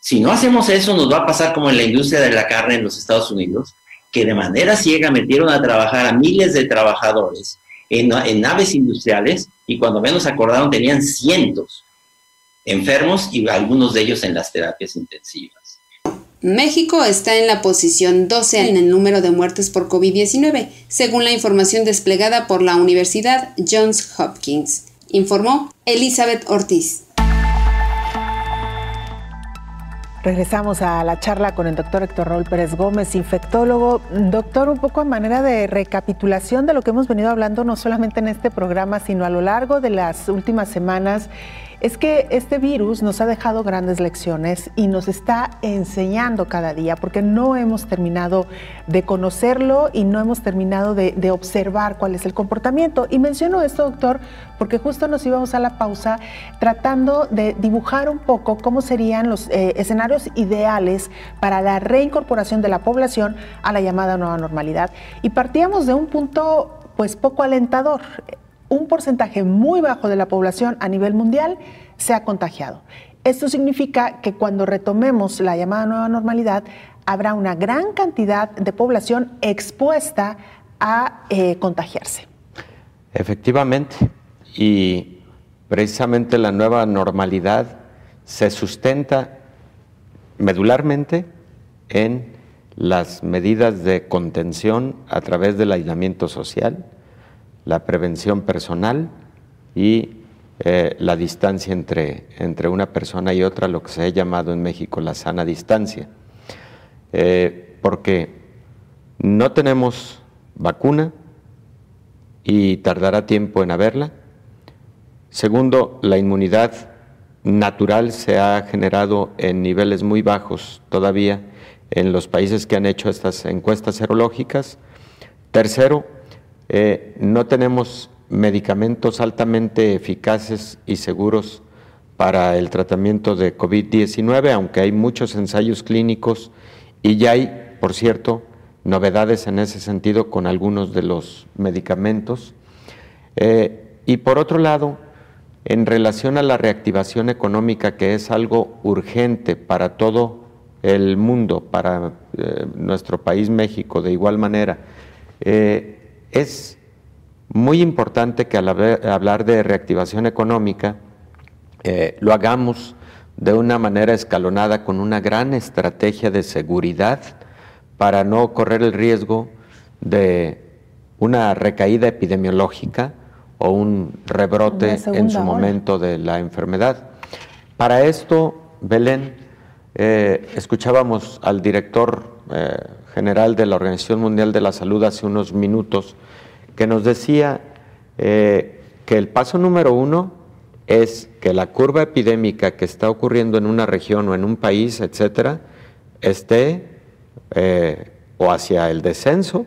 Si no hacemos eso, nos va a pasar como en la industria de la carne en los Estados Unidos, que de manera ciega metieron a trabajar a miles de trabajadores en, en naves industriales y cuando menos acordaron tenían cientos enfermos y algunos de ellos en las terapias intensivas. México está en la posición 12 en el número de muertes por COVID-19, según la información desplegada por la Universidad Johns Hopkins, informó Elizabeth Ortiz. Regresamos a la charla con el doctor Héctor Raúl Pérez Gómez, infectólogo. Doctor, un poco a manera de recapitulación de lo que hemos venido hablando no solamente en este programa, sino a lo largo de las últimas semanas es que este virus nos ha dejado grandes lecciones y nos está enseñando cada día, porque no hemos terminado de conocerlo y no hemos terminado de, observar cuál es el comportamiento. Y menciono esto, doctor, porque justo nos íbamos a la pausa tratando de dibujar un poco cómo serían los eh, escenarios ideales para la reincorporación de la población a la llamada nueva normalidad. Y partíamos de un punto pues poco alentador un porcentaje muy bajo de la población a nivel mundial se ha contagiado. Esto significa que cuando retomemos la llamada nueva normalidad, habrá una gran cantidad de población expuesta a eh, contagiarse. Efectivamente, y precisamente la nueva normalidad se sustenta medularmente en las medidas de contención a través del aislamiento social, la prevención personal y eh, la distancia entre, entre, una persona y otra, lo que se ha llamado en México la sana distancia. Eh, porque no tenemos vacuna y tardará tiempo en haberla. Segundo, la inmunidad natural se ha generado en niveles muy bajos todavía en los países que han hecho estas encuestas serológicas. Tercero, eh, no tenemos medicamentos altamente eficaces y seguros para el tratamiento de COVID-19, aunque hay muchos ensayos clínicos y ya hay, por cierto, novedades en ese sentido con algunos de los medicamentos. Eh, y por otro lado, en relación a la reactivación económica, que es algo urgente para todo el mundo, para eh, nuestro país México de igual manera, es muy importante que al hablar de reactivación económica eh, lo hagamos de una manera escalonada con una gran estrategia de seguridad para no correr el riesgo de una recaída epidemiológica o un rebrote en su momento de la enfermedad. Para esto, Belén, eh, escuchábamos al director eh, general de la Organización Mundial de la Salud hace unos minutos, que nos decía eh, que el paso número uno es que la curva epidémica que está ocurriendo en una región o en un país, etcétera, esté eh, o hacia el descenso,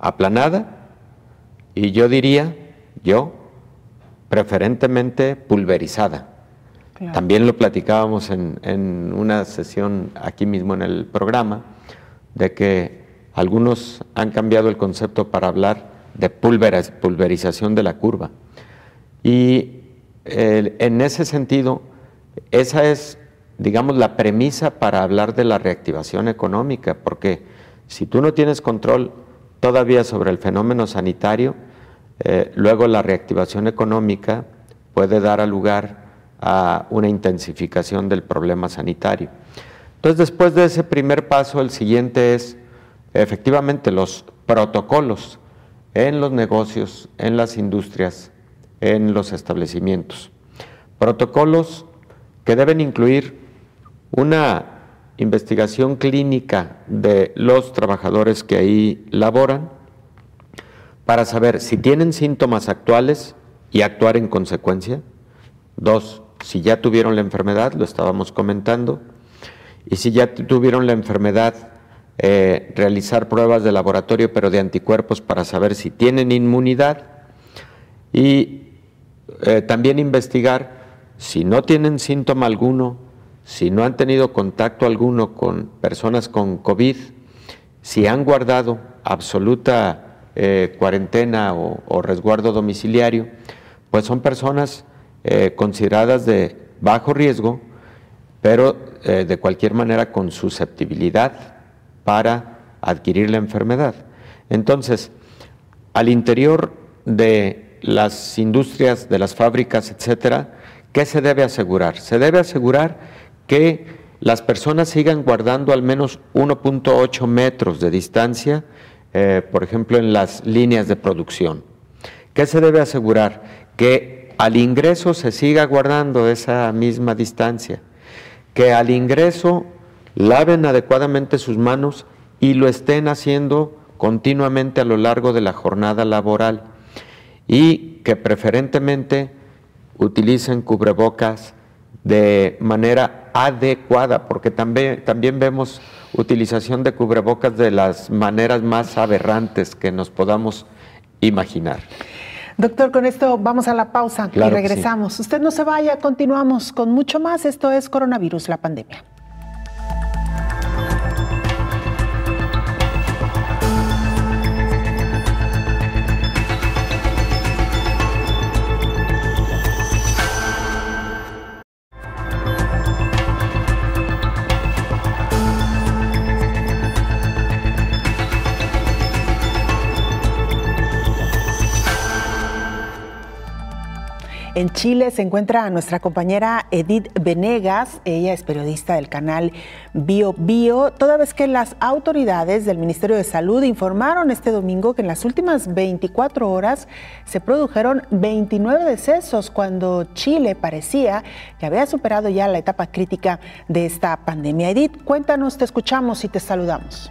aplanada, y yo diría, yo, preferentemente pulverizada. También lo platicábamos en, en una sesión aquí mismo en el programa, de que algunos han cambiado el concepto para hablar de pulverización de la curva. Y en ese sentido, esa es, digamos, la premisa para hablar de la reactivación económica, porque si tú no tienes control todavía sobre el fenómeno sanitario, eh, luego la reactivación económica puede dar a lugar a una intensificación del problema sanitario. Entonces, después de ese primer paso, el siguiente es efectivamente los protocolos en los negocios, en las industrias, en los establecimientos. Protocolos que deben incluir una investigación clínica de los trabajadores que ahí laboran para saber si tienen síntomas actuales y actuar en consecuencia. Dos, si ya tuvieron la enfermedad, lo estábamos comentando, y si ya tuvieron la enfermedad, eh, realizar pruebas de laboratorio, pero de anticuerpos para saber si tienen inmunidad y eh, también investigar si no tienen síntoma alguno, si no han tenido contacto alguno con personas con COVID, si han guardado absoluta eh, cuarentena o, resguardo domiciliario, pues son personas consideradas de bajo riesgo, pero de cualquier manera con susceptibilidad para adquirir la enfermedad. Entonces, al interior de las industrias, de las fábricas, etcétera, ¿qué se debe asegurar? Se debe asegurar que las personas sigan guardando al menos 1.8 metros de distancia, eh, por ejemplo, en las líneas de producción. ¿Qué se debe asegurar? Que al ingreso se siga guardando esa misma distancia, que al ingreso laven adecuadamente sus manos y lo estén haciendo continuamente a lo largo de la jornada laboral y que preferentemente utilicen cubrebocas de manera adecuada, porque también, también vemos utilización de cubrebocas de las maneras más aberrantes que nos podamos imaginar. Doctor, con esto vamos a la pausa y regresamos. Usted no se vaya, continuamos con mucho más. Esto es Coronavirus, la pandemia. En Chile se encuentra nuestra compañera Edith Venegas, ella es periodista del canal Bio Bio, toda vez que las autoridades del Ministerio de Salud informaron este domingo que en las últimas 24 horas se produjeron 29 decesos cuando Chile parecía que había superado ya la etapa crítica de esta pandemia. Edith, cuéntanos, te escuchamos y te saludamos.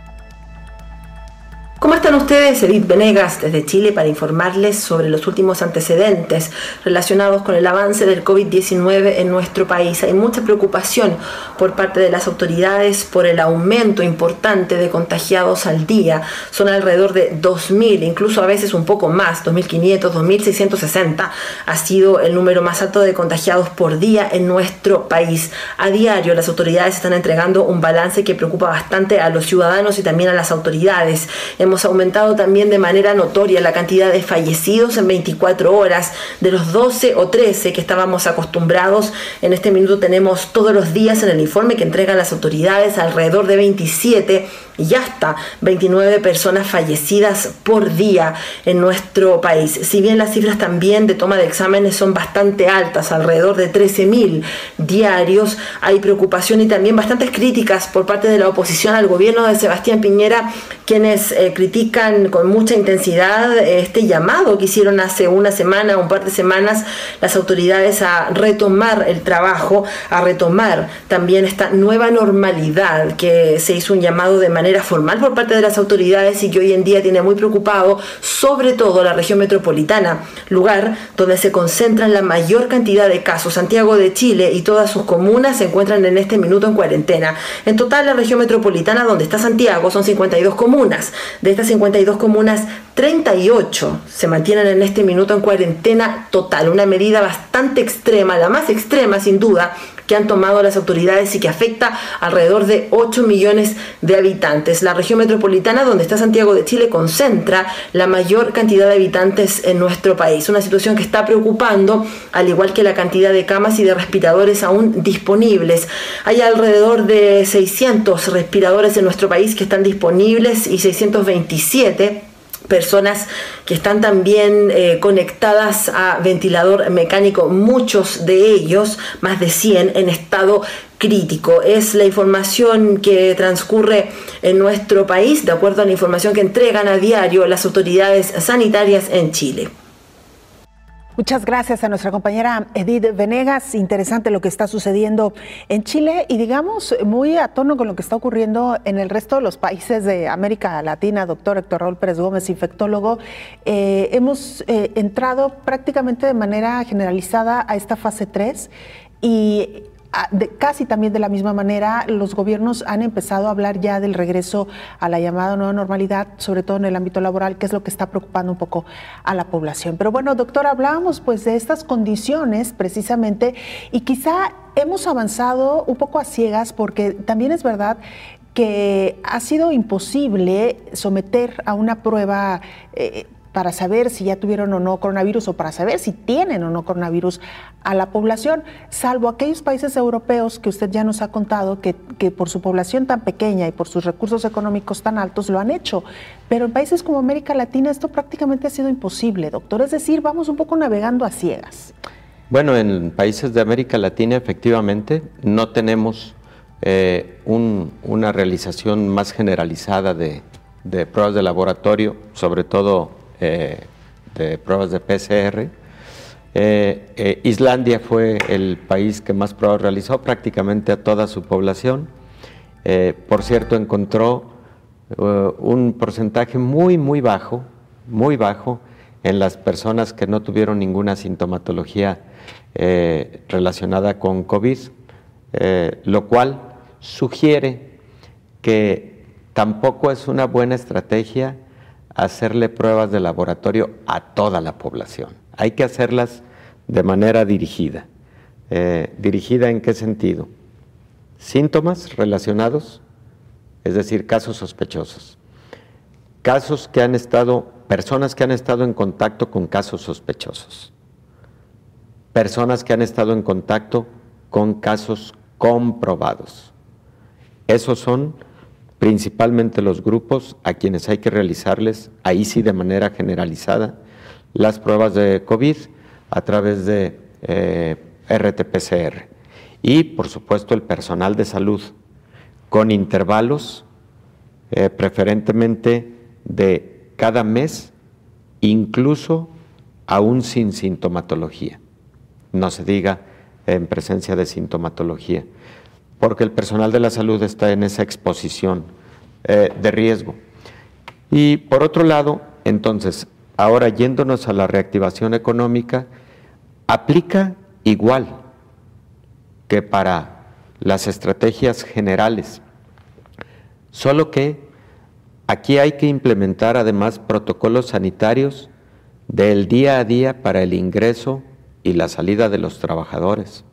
¿Cómo están ustedes? Edith Venegas desde Chile para informarles sobre los últimos antecedentes relacionados con el avance del COVID-19 en nuestro país. Hay mucha preocupación por parte de las autoridades por el aumento importante de contagiados al día. Son alrededor de 2.000, incluso a veces un poco más, 2.500, 2.660 ha sido el número más alto de contagiados por día en nuestro país. A diario las autoridades están entregando un balance que preocupa bastante a los ciudadanos y también a las autoridades. Aumentado también de manera notoria la cantidad de fallecidos en 24 horas. De los 12 o 13 que estábamos acostumbrados, en este minuto tenemos todos los días en el informe que entregan las autoridades alrededor de 27 y hasta 29 personas fallecidas por día en nuestro país. Si bien las cifras también de toma de exámenes son bastante altas, alrededor de 13.000 diarios, hay preocupación y también bastantes críticas por parte de la oposición al gobierno de Sebastián Piñera, quienes eh, critican con mucha intensidad este llamado que hicieron hace una semana, un par de semanas, las autoridades a retomar el trabajo, a retomar también esta nueva normalidad que se hizo un llamado de manera formal por parte de las autoridades y que hoy en día tiene muy preocupado sobre todo la región metropolitana, lugar donde se concentran la mayor cantidad de casos. Santiago de Chile y todas sus comunas se encuentran en este minuto en cuarentena. En total, la región metropolitana donde está Santiago son 52 comunas. De estas 52 comunas, 38 se mantienen en este minuto en cuarentena total, una medida bastante extrema, la más extrema sin duda, que han tomado las autoridades y que afecta alrededor de 8 millones de habitantes. La región metropolitana donde está Santiago de Chile concentra la mayor cantidad de habitantes en nuestro país. Una situación que está preocupando, al igual que la cantidad de camas y de respiradores aún disponibles. Hay alrededor de 600 respiradores en nuestro país que están disponibles y 627 personas que están también eh, conectadas a ventilador mecánico, muchos de ellos, más de 100, en estado crítico. Es la información que transcurre en nuestro país, de acuerdo a la información que entregan a diario las autoridades sanitarias en Chile. Muchas gracias a nuestra compañera Edith Venegas. Interesante lo que está sucediendo en Chile y digamos muy a tono con lo que está ocurriendo en el resto de los países de América Latina. Doctor Héctor Raúl Pérez Gómez, infectólogo, eh, hemos eh, entrado prácticamente de manera generalizada a esta fase 3 y casi también de la misma manera, los gobiernos han empezado a hablar ya del regreso a la llamada nueva normalidad, sobre todo en el ámbito laboral, que es lo que está preocupando un poco a la población. Pero bueno, doctor, hablábamos pues de estas condiciones precisamente y quizá hemos avanzado un poco a ciegas porque también es verdad que ha sido imposible someter a una prueba eh, para saber si ya tuvieron o no coronavirus o para saber si tienen o no coronavirus a la población, salvo aquellos países europeos que usted ya nos ha contado que, por su población tan pequeña y por sus recursos económicos tan altos lo han hecho. Pero en países como América Latina esto prácticamente ha sido imposible, doctor. Es decir, vamos un poco navegando a ciegas. Bueno, en países de América Latina efectivamente no tenemos eh, una realización más generalizada de pruebas de laboratorio, sobre todo eh, de pruebas de PCR. Eh, eh, Islandia fue el país que más pruebas realizó, prácticamente a toda su población. por cierto, encontró un porcentaje muy, muy bajo, muy bajo en las personas que no tuvieron ninguna sintomatología relacionada con COVID, lo cual sugiere que tampoco es una buena estrategia hacerle pruebas de laboratorio a toda la población. Hay que hacerlas de manera dirigida. Eh, ¿Dirigida en qué sentido? Síntomas relacionados, es decir, casos sospechosos. Casos que han estado, personas que han estado en contacto con casos sospechosos. Personas que han estado en contacto con casos comprobados. Esos son principalmente los grupos a quienes hay que realizarles, ahí sí de manera generalizada, las pruebas de COVID a través de eh, RT-PCR. Y, por supuesto, el personal de salud, con intervalos eh, preferentemente de cada mes, incluso aún sin sintomatología. No se diga en presencia de sintomatología porque el personal de la salud está en esa exposición eh, de riesgo. Y por otro lado, entonces, ahora yéndonos a la reactivación económica, aplica igual que para las estrategias generales, solo que aquí hay que implementar además protocolos sanitarios del día a día para el ingreso y la salida de los trabajadores.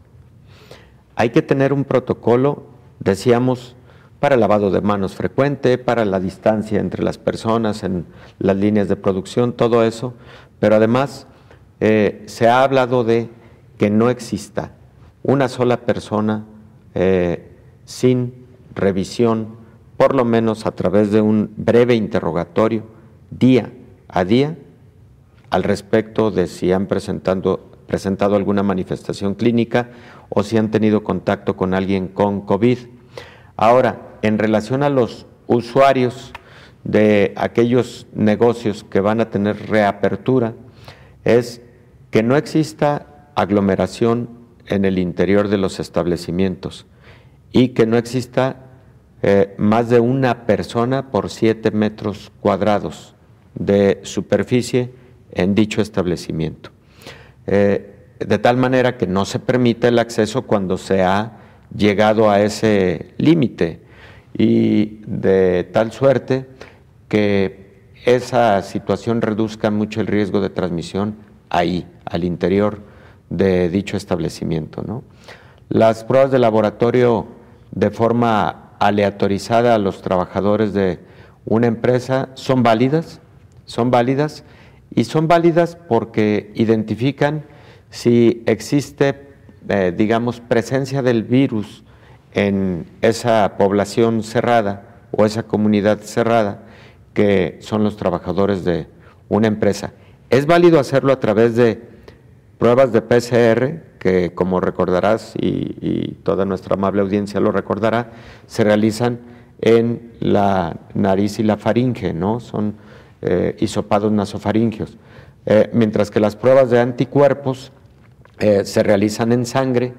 Hay que tener un protocolo, decíamos, para lavado de manos frecuente, para la distancia entre las personas en las líneas de producción, todo eso, pero además eh, se ha hablado de que no exista una sola persona eh, sin revisión, por lo menos a través de un breve interrogatorio, día a día, al respecto de si han presentado alguna manifestación clínica o si han tenido contacto con alguien con COVID. Ahora, en relación a los usuarios de aquellos negocios que van a tener reapertura, es que no exista aglomeración en el interior de los establecimientos y que no exista eh, más de una persona por siete metros cuadrados de superficie en dicho establecimiento. Eh, de tal manera que no se permite el acceso cuando se ha llegado a ese límite y de tal suerte que esa situación reduzca mucho el riesgo de transmisión ahí, al interior de dicho establecimiento. ¿no? Las pruebas de laboratorio de forma aleatorizada a los trabajadores de una empresa son válidas, son válidas y son válidas porque identifican si existe, eh, digamos, presencia del virus en esa población cerrada o esa comunidad cerrada que son los trabajadores de una empresa. Es válido hacerlo a través de pruebas de PCR, que como recordarás y, toda nuestra amable audiencia lo recordará, se realizan en la nariz y la faringe, ¿no? Son eh, hisopados nasofaringeos. Eh, mientras que las pruebas de anticuerpos eh, se realizan en sangre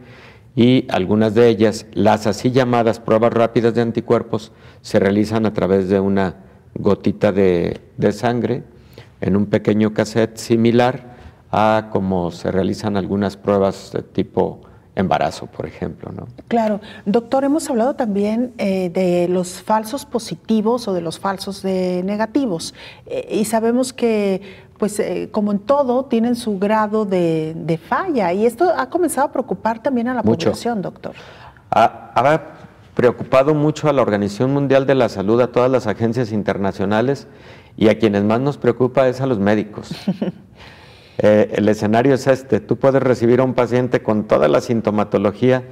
y algunas de ellas, las así llamadas pruebas rápidas de anticuerpos, se realizan a través de una gotita de, sangre en un pequeño cassette similar a como se realizan algunas pruebas de tipo embarazo, por ejemplo. ¿no? Claro. Doctor, hemos hablado también eh, de los falsos positivos o de los falsos negativos. Eh, y sabemos que, pues, eh, como en todo, tienen su grado de, falla. Y esto ha comenzado a preocupar también a la población, doctor. Ha, preocupado mucho a la Organización Mundial de la Salud, a todas las agencias internacionales, y a quienes más nos preocupa es a los médicos. Eh, el escenario es este, tú puedes recibir a un paciente con toda la sintomatología,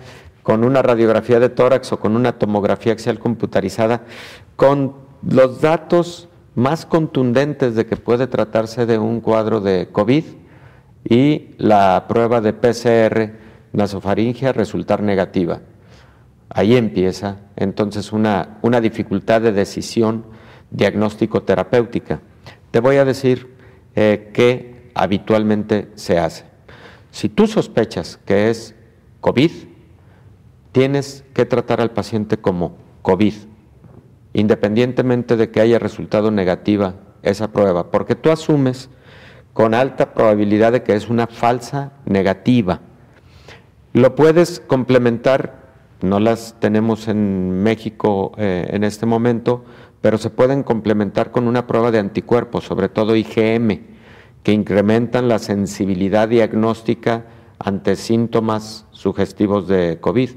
con una radiografía de tórax o con una tomografía axial computarizada, con los datos más contundentes de que puede tratarse de un cuadro de COVID y la prueba de PCR nasofaringea resultar negativa. Ahí empieza entonces una, una dificultad de decisión diagnóstico terapéutica. Te voy a decir eh, que habitualmente se hace. Si tú sospechas que es COVID, tienes que tratar al paciente como COVID, independientemente de que haya resultado negativa esa prueba, porque tú asumes con alta probabilidad de que es una falsa negativa. Lo puedes complementar, no las tenemos en México eh, en este momento, pero se pueden complementar con una prueba de anticuerpos, sobre todo IgM que incrementan la sensibilidad diagnóstica ante síntomas sugestivos de COVID.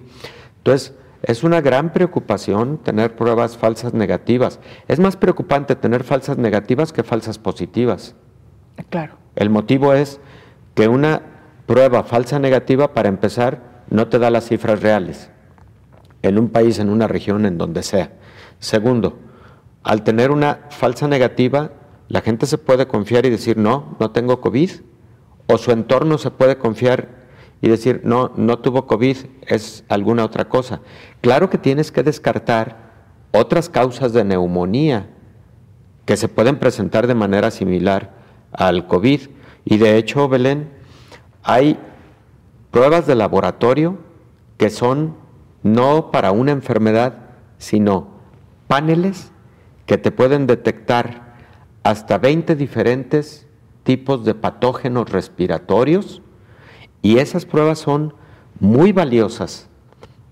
Entonces, es una gran preocupación tener pruebas falsas negativas. Es más preocupante tener falsas negativas que falsas positivas. Claro. El motivo es que una prueba falsa negativa, para empezar, no te da las cifras reales en un país, en una región, en donde sea. Segundo, al tener una falsa negativa, la gente se puede confiar y decir, no, no tengo COVID, o su entorno se puede confiar y decir, no, no tuvo COVID, es alguna otra cosa. Claro que tienes que descartar otras causas de neumonía que se pueden presentar de manera similar al COVID. Y de hecho, Belén, hay pruebas de laboratorio que son no para una enfermedad, sino paneles que te pueden detectar hasta 20 diferentes tipos de patógenos respiratorios y esas pruebas son muy valiosas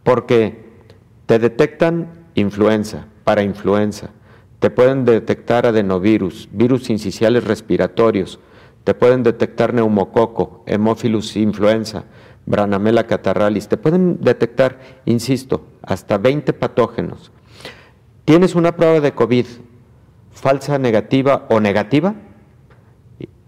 porque te detectan influenza, para influenza, te pueden detectar adenovirus, virus incisionales respiratorios, te pueden detectar neumococo, hemófilus influenza, branamela catarralis, te pueden detectar, insisto, hasta 20 patógenos. Tienes una prueba de COVID, falsa negativa o negativa,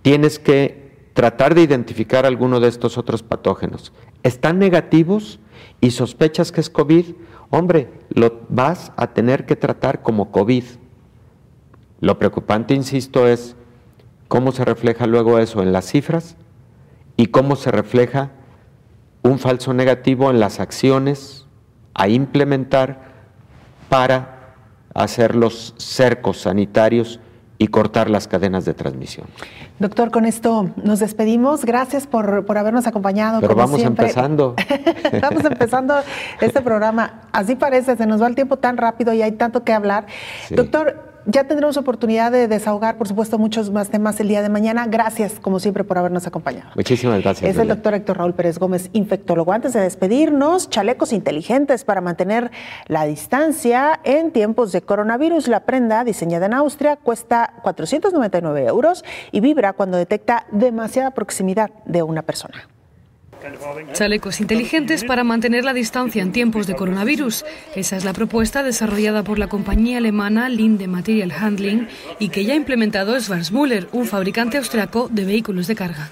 tienes que tratar de identificar alguno de estos otros patógenos. ¿Están negativos y sospechas que es COVID? Hombre, lo vas a tener que tratar como COVID. Lo preocupante, insisto, es cómo se refleja luego eso en las cifras y cómo se refleja un falso negativo en las acciones a implementar para hacer los cercos sanitarios y cortar las cadenas de transmisión. Doctor, con esto nos despedimos. Gracias por, habernos acompañado. Pero vamos empezando. Estamos empezando este programa. Así parece, se nos va el tiempo tan rápido y hay tanto que hablar. Doctor, ya tendremos oportunidad de desahogar, por supuesto, muchos más temas el día de mañana. Gracias, como siempre, por habernos acompañado. Muchísimas gracias. Es el doctor Héctor Raúl Pérez Gómez, infectólogo. Antes de despedirnos, chalecos inteligentes para mantener la distancia en tiempos de coronavirus. La prenda, diseñada en Austria, cuesta 499 euros y vibra cuando detecta demasiada proximidad de una persona. Chalecos inteligentes para mantener la distancia en tiempos de coronavirus. Esa es la propuesta desarrollada por la compañía alemana Linde Material Handling y que ya ha implementado Schwarzmüller, un fabricante austriaco de vehículos de carga.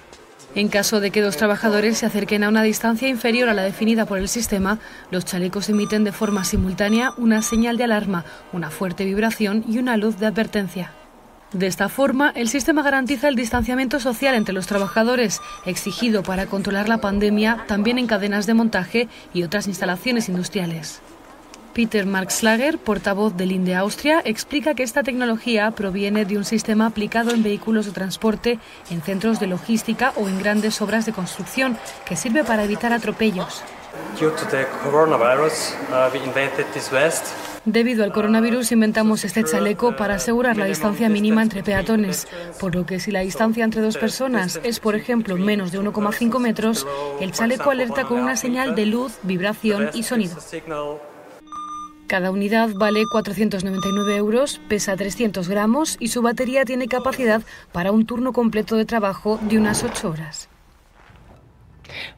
En caso de que dos trabajadores se acerquen a una distancia inferior a la definida por el sistema, los chalecos emiten de forma simultánea una señal de alarma, una fuerte vibración y una luz de advertencia. De esta forma, el sistema garantiza el distanciamiento social entre los trabajadores, exigido para controlar la pandemia también en cadenas de montaje y otras instalaciones industriales. Peter Markslager, portavoz del INDE Austria, explica que esta tecnología proviene de un sistema aplicado en vehículos de transporte, en centros de logística o en grandes obras de construcción, que sirve para evitar atropellos. Debido al coronavirus inventamos este chaleco para asegurar la distancia mínima entre peatones, por lo que si la distancia entre dos personas es, por ejemplo, menos de 1,5 metros, el chaleco alerta con una señal de luz, vibración y sonido. Cada unidad vale 499 euros, pesa 300 gramos y su batería tiene capacidad para un turno completo de trabajo de unas 8 horas.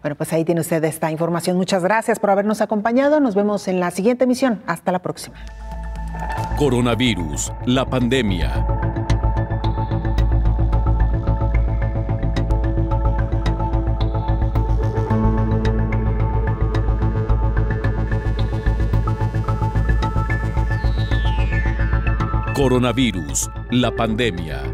Bueno, pues ahí tiene usted esta información. Muchas gracias por habernos acompañado. Nos vemos en la siguiente emisión. Hasta la próxima. Coronavirus, la pandemia. Coronavirus, la pandemia.